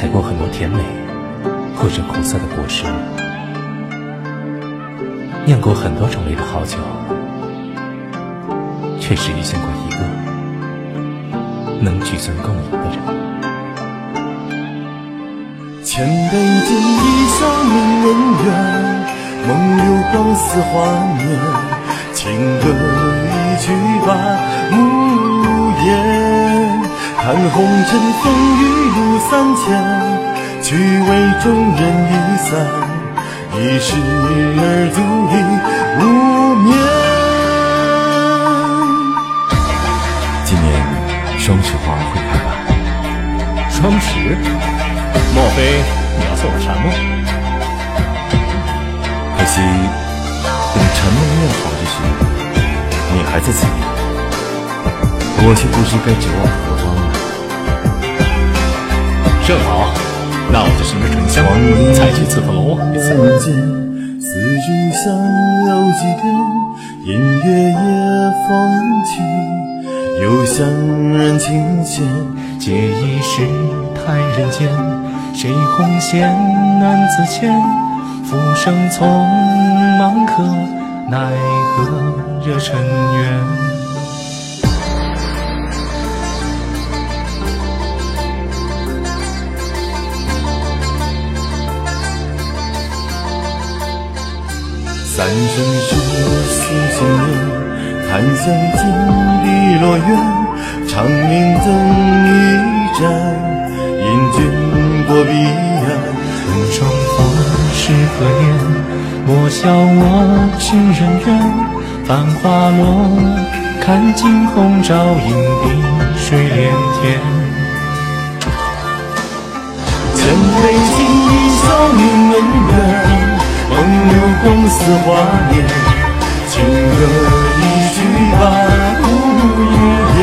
采过很多甜美或者苦涩的果实，酿过很多种类的好酒，却只遇见过一个能举樽共饮的人。千杯敬一笑泯恩怨，梦流光似华年，情歌一曲把无言。看红尘风雨三千，去为众人一散，一世儿独立无眠。今年双十花会开吧？双十？莫非你要做我禅梦？可惜，等禅梦练好之时，你还在此地，我却不知该指望何。正好，那我就寻着沉香，再去刺客龙王一次。丝竹香有几遍，音乐也风起，又向人倾羡。借一时叹人间，谁红线难自牵？浮生匆忙客，奈何惹尘缘。三生石，四千年，看向金碧落雁。长明灯一盏，引君过彼岸。春霜花是何年？莫笑我痴人怨。繁花落，看惊鸿照影，碧水连天。千杯敬一笑泯恩怨。风流光似华年，情歌一曲把无言。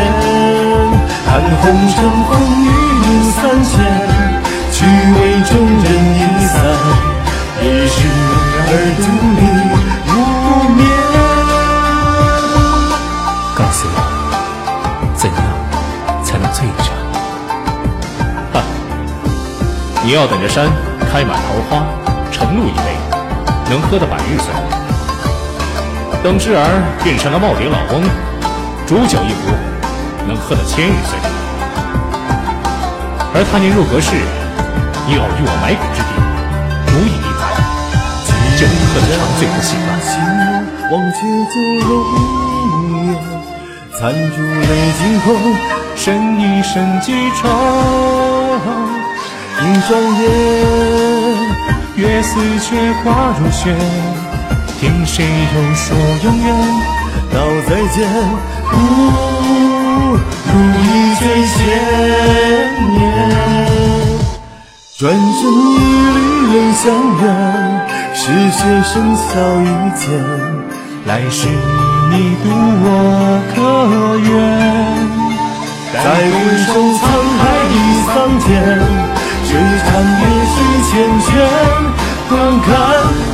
看红尘风雨路三千，去为众人一散，一世而独立无眠。告诉我，怎样才能醉着？哈，你要等着山开满桃花，晨露一杯。能喝得百日岁，等之儿变成了耄耋老翁，煮酒一壶，能喝得千日岁。而他年入阁试，你偶遇我埋骨之地，如饮一坛，就喝得长醉不醒了。忘却酒容颜，残烛泪尽后，深一生几愁。映霜叶。月似却花如雪，听谁又说永远？道再见，不如一醉千年。转身一缕泪相远，是谁笙箫一见？来世你渡我可愿？再回首沧海一桑间。千千观看。